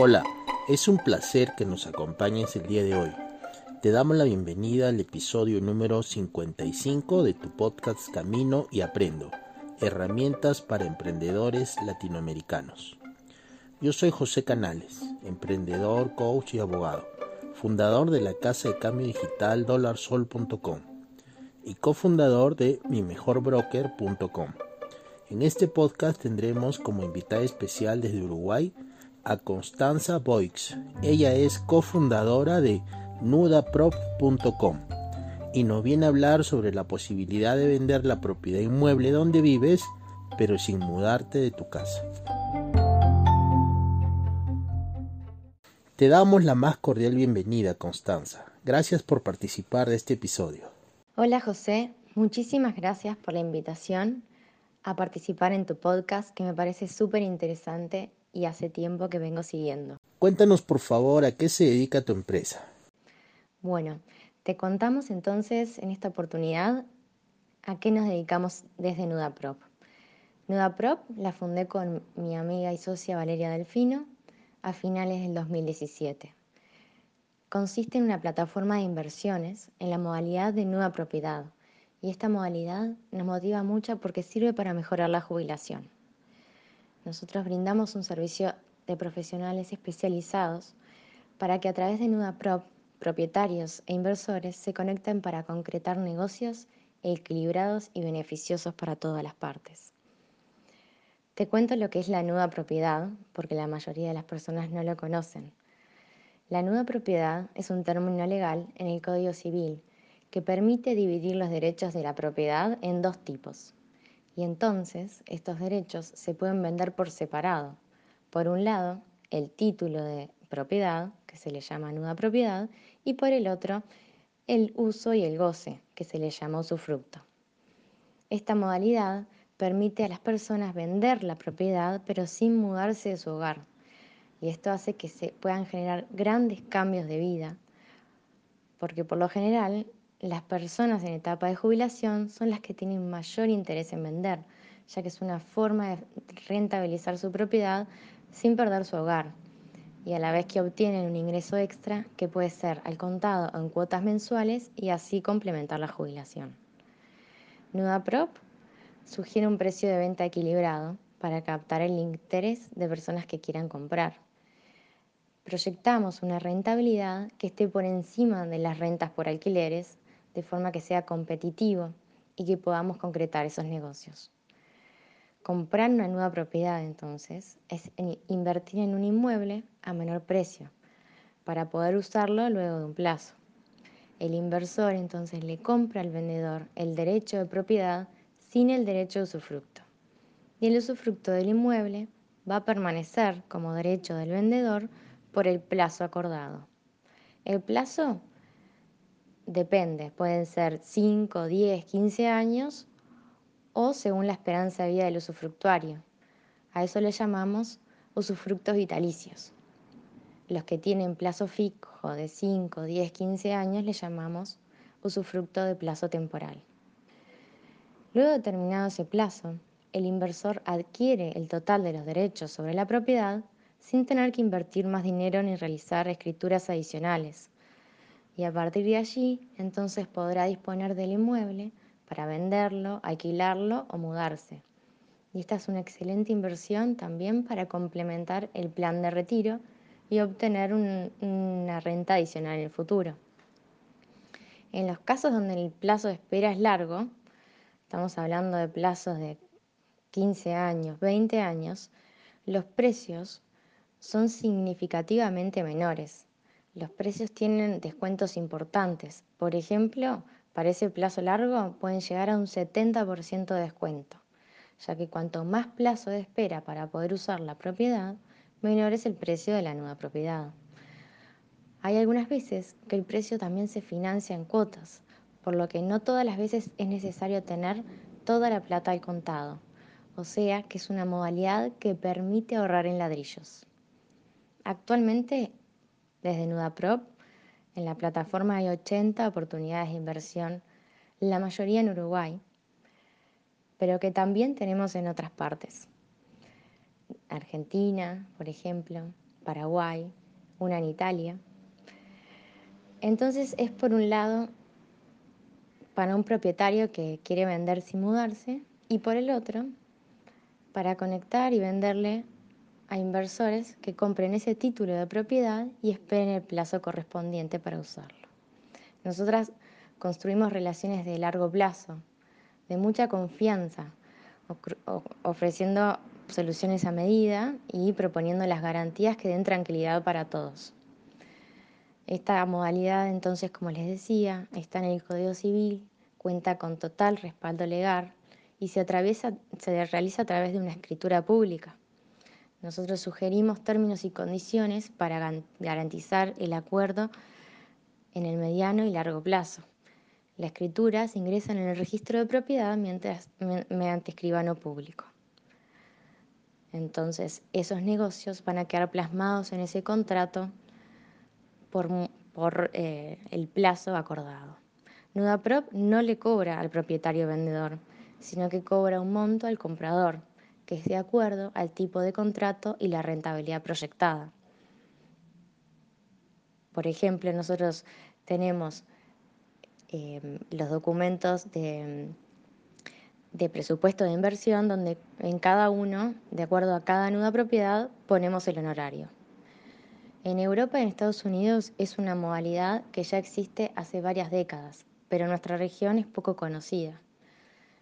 Hola, es un placer que nos acompañes el día de hoy. Te damos la bienvenida al episodio número 55 de tu podcast Camino y Aprendo, herramientas para emprendedores latinoamericanos. Yo soy José Canales, emprendedor, coach y abogado, fundador de la casa de cambio digital dolarsol.com y cofundador de mimejorbroker.com. En este podcast tendremos como invitada especial desde Uruguay a Constanza Boix. Ella es cofundadora de nudaprop.com y nos viene a hablar sobre la posibilidad de vender la propiedad inmueble donde vives, pero sin mudarte de tu casa. Te damos la más cordial bienvenida, Constanza. Gracias por participar de este episodio. Hola José, muchísimas gracias por la invitación a participar en tu podcast que me parece súper interesante y hace tiempo que vengo siguiendo. Cuéntanos por favor a qué se dedica tu empresa. Bueno, te contamos entonces en esta oportunidad a qué nos dedicamos desde Nudaprop. Nudaprop la fundé con mi amiga y socia Valeria Delfino a finales del 2017 consiste en una plataforma de inversiones en la modalidad de nueva propiedad y esta modalidad nos motiva mucho porque sirve para mejorar la jubilación. Nosotros brindamos un servicio de profesionales especializados para que a través de NudaProp propietarios e inversores se conecten para concretar negocios equilibrados y beneficiosos para todas las partes. Te cuento lo que es la nuda propiedad, porque la mayoría de las personas no lo conocen. La nuda propiedad es un término legal en el Código Civil que permite dividir los derechos de la propiedad en dos tipos. Y entonces estos derechos se pueden vender por separado. Por un lado, el título de propiedad, que se le llama nuda propiedad, y por el otro, el uso y el goce, que se le llama usufructo. Esta modalidad permite a las personas vender la propiedad pero sin mudarse de su hogar, y esto hace que se puedan generar grandes cambios de vida, porque por lo general las personas en etapa de jubilación son las que tienen mayor interés en vender, ya que es una forma de rentabilizar su propiedad sin perder su hogar y a la vez que obtienen un ingreso extra que puede ser al contado en cuotas mensuales y así complementar la jubilación. NudaProp sugiere un precio de venta equilibrado para captar el interés de personas que quieran comprar proyectamos una rentabilidad que esté por encima de las rentas por alquileres, de forma que sea competitivo y que podamos concretar esos negocios. Comprar una nueva propiedad entonces es invertir en un inmueble a menor precio para poder usarlo luego de un plazo. El inversor entonces le compra al vendedor el derecho de propiedad sin el derecho de usufructo. Y el usufructo del inmueble va a permanecer como derecho del vendedor por el plazo acordado. El plazo depende, pueden ser 5, 10, 15 años o según la esperanza de vida del usufructuario. A eso le llamamos usufructos vitalicios. Los que tienen plazo fijo de 5, 10, 15 años le llamamos usufructo de plazo temporal. Luego de terminado ese plazo, el inversor adquiere el total de los derechos sobre la propiedad sin tener que invertir más dinero ni realizar escrituras adicionales. Y a partir de allí, entonces podrá disponer del inmueble para venderlo, alquilarlo o mudarse. Y esta es una excelente inversión también para complementar el plan de retiro y obtener una renta adicional en el futuro. En los casos donde el plazo de espera es largo, estamos hablando de plazos de 15 años, 20 años, los precios son significativamente menores. Los precios tienen descuentos importantes. Por ejemplo, para ese plazo largo pueden llegar a un 70% de descuento, ya que cuanto más plazo de espera para poder usar la propiedad, menor es el precio de la nueva propiedad. Hay algunas veces que el precio también se financia en cuotas, por lo que no todas las veces es necesario tener toda la plata al contado, o sea que es una modalidad que permite ahorrar en ladrillos. Actualmente, desde NudaProp, en la plataforma hay 80 oportunidades de inversión, la mayoría en Uruguay, pero que también tenemos en otras partes. Argentina, por ejemplo, Paraguay, una en Italia. Entonces es por un lado para un propietario que quiere vender sin mudarse y por el otro para conectar y venderle a inversores que compren ese título de propiedad y esperen el plazo correspondiente para usarlo. Nosotras construimos relaciones de largo plazo, de mucha confianza, ofreciendo soluciones a medida y proponiendo las garantías que den tranquilidad para todos. Esta modalidad, entonces, como les decía, está en el Código Civil, cuenta con total respaldo legal y se, se realiza a través de una escritura pública. Nosotros sugerimos términos y condiciones para garantizar el acuerdo en el mediano y largo plazo. La escritura se ingresa en el registro de propiedad mediante escribano público. Entonces, esos negocios van a quedar plasmados en ese contrato por, por eh, el plazo acordado. NudaProp no le cobra al propietario vendedor, sino que cobra un monto al comprador que es de acuerdo al tipo de contrato y la rentabilidad proyectada. Por ejemplo, nosotros tenemos eh, los documentos de, de, presupuesto de inversión donde en cada uno, de acuerdo a cada nuda propiedad, ponemos el honorario. En Europa y en Estados Unidos es una modalidad que ya existe hace varias décadas, pero en nuestra región es poco conocida.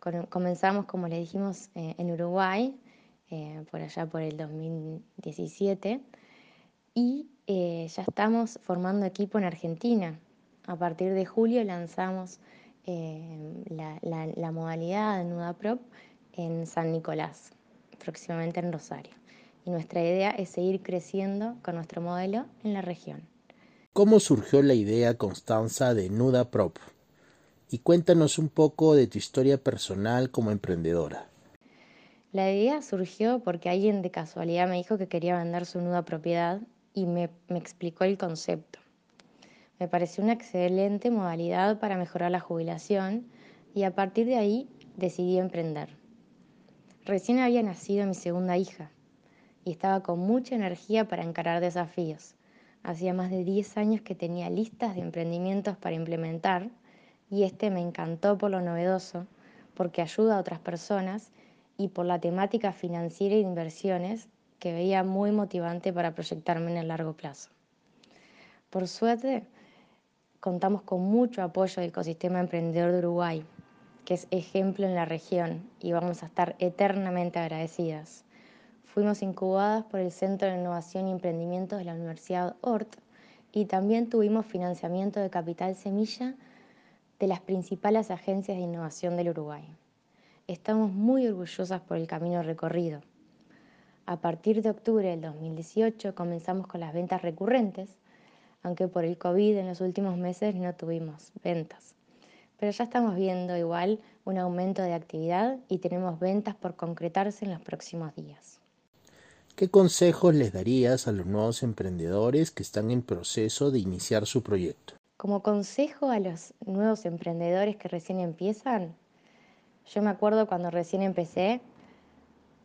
Comenzamos, como le dijimos, eh, en Uruguay, eh, por allá por el 2017, y eh, ya estamos formando equipo en Argentina. A partir de julio lanzamos la, modalidad de Nuda Prop en San Nicolás, próximamente en Rosario. Y nuestra idea es seguir creciendo con nuestro modelo en la región. ¿Cómo surgió la idea, Constanza, de Nuda Prop? Y cuéntanos un poco de tu historia personal como emprendedora. La idea surgió porque alguien de casualidad me dijo que quería vender su nuda propiedad y me, me explicó el concepto. Me pareció una excelente modalidad para mejorar la jubilación y a partir de ahí decidí emprender. Recién había nacido mi segunda hija y estaba con mucha energía para encarar desafíos. Hacía más de 10 años que tenía listas de emprendimientos para implementar y este me encantó por lo novedoso, porque ayuda a otras personas y por la temática financiera de inversiones que veía muy motivante para proyectarme en el largo plazo. Por suerte, contamos con mucho apoyo del ecosistema emprendedor de Uruguay, que es ejemplo en la región y vamos a estar eternamente agradecidas. Fuimos incubadas por el Centro de Innovación y Emprendimiento de la Universidad ORT y también tuvimos financiamiento de Capital Semilla de las principales agencias de innovación del Uruguay. Estamos muy orgullosas por el camino recorrido. A partir de octubre del 2018 comenzamos con las ventas recurrentes, aunque por el COVID en los últimos meses no tuvimos ventas. Pero ya estamos viendo igual un aumento de actividad y tenemos ventas por concretarse en los próximos días. ¿Qué consejos les darías a los nuevos emprendedores que están en proceso de iniciar su proyecto? Como consejo a los nuevos emprendedores que recién empiezan, yo me acuerdo cuando recién empecé,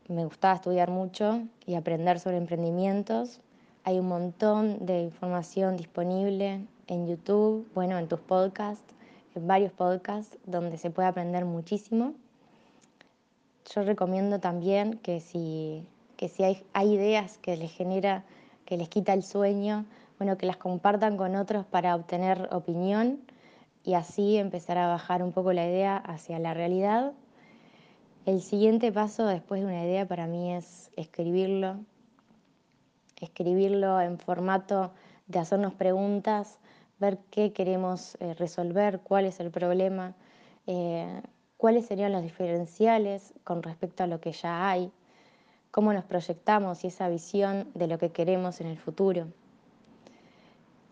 me gustaba estudiar mucho y aprender sobre emprendimientos. Hay un montón de información disponible en YouTube, bueno, en tus podcasts, en varios podcasts donde se puede aprender muchísimo. Yo recomiendo también que si, que si hay, hay ideas que les genera, que les quita el sueño, bueno, que las compartan con otros para obtener opinión y así empezar a bajar un poco la idea hacia la realidad. El siguiente paso después de una idea para mí es escribirlo, escribirlo en formato de hacernos preguntas, ver qué queremos eh, resolver, cuál es el problema, eh, cuáles serían los diferenciales con respecto a lo que ya hay, cómo nos proyectamos y esa visión de lo que queremos en el futuro.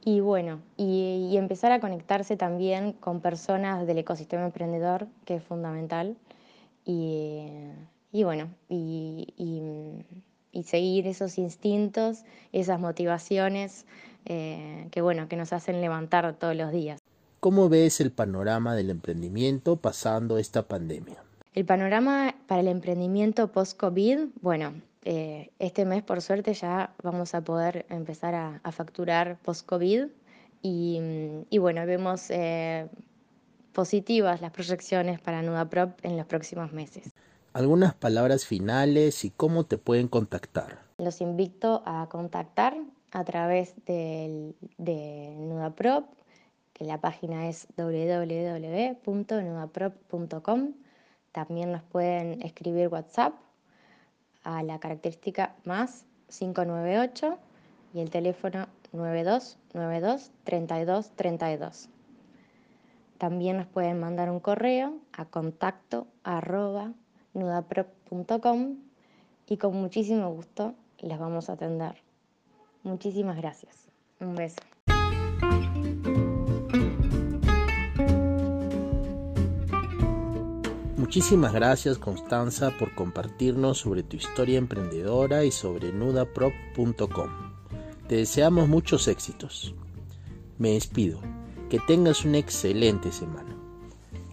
Y bueno, y, empezar a conectarse también con personas del ecosistema emprendedor, que es fundamental. Y, bueno, y, seguir esos instintos, esas motivaciones eh, que bueno, que nos hacen levantar todos los días. ¿Cómo ves el panorama del emprendimiento pasando esta pandemia? El panorama para el emprendimiento post-COVID, bueno, eh, este mes por suerte ya vamos a poder empezar a, facturar post-COVID y, bueno, vemos eh, positivas las proyecciones para NudaProp en los próximos meses. Algunas palabras finales y cómo te pueden contactar. Los invito a contactar a través de NudaProp, que la página es www.nudaprop.com. También nos pueden escribir WhatsApp a la característica más 598 y el teléfono 9292 32 32. También nos pueden mandar un correo a contacto arroba nudaprop.com y con muchísimo gusto les vamos a atender. Muchísimas gracias. Un beso. Muchísimas gracias Constanza por compartirnos sobre tu historia emprendedora y sobre nudaprop.com. Te deseamos muchos éxitos. Me despido. Que tengas una excelente semana.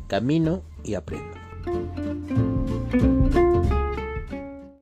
Camino y aprendo.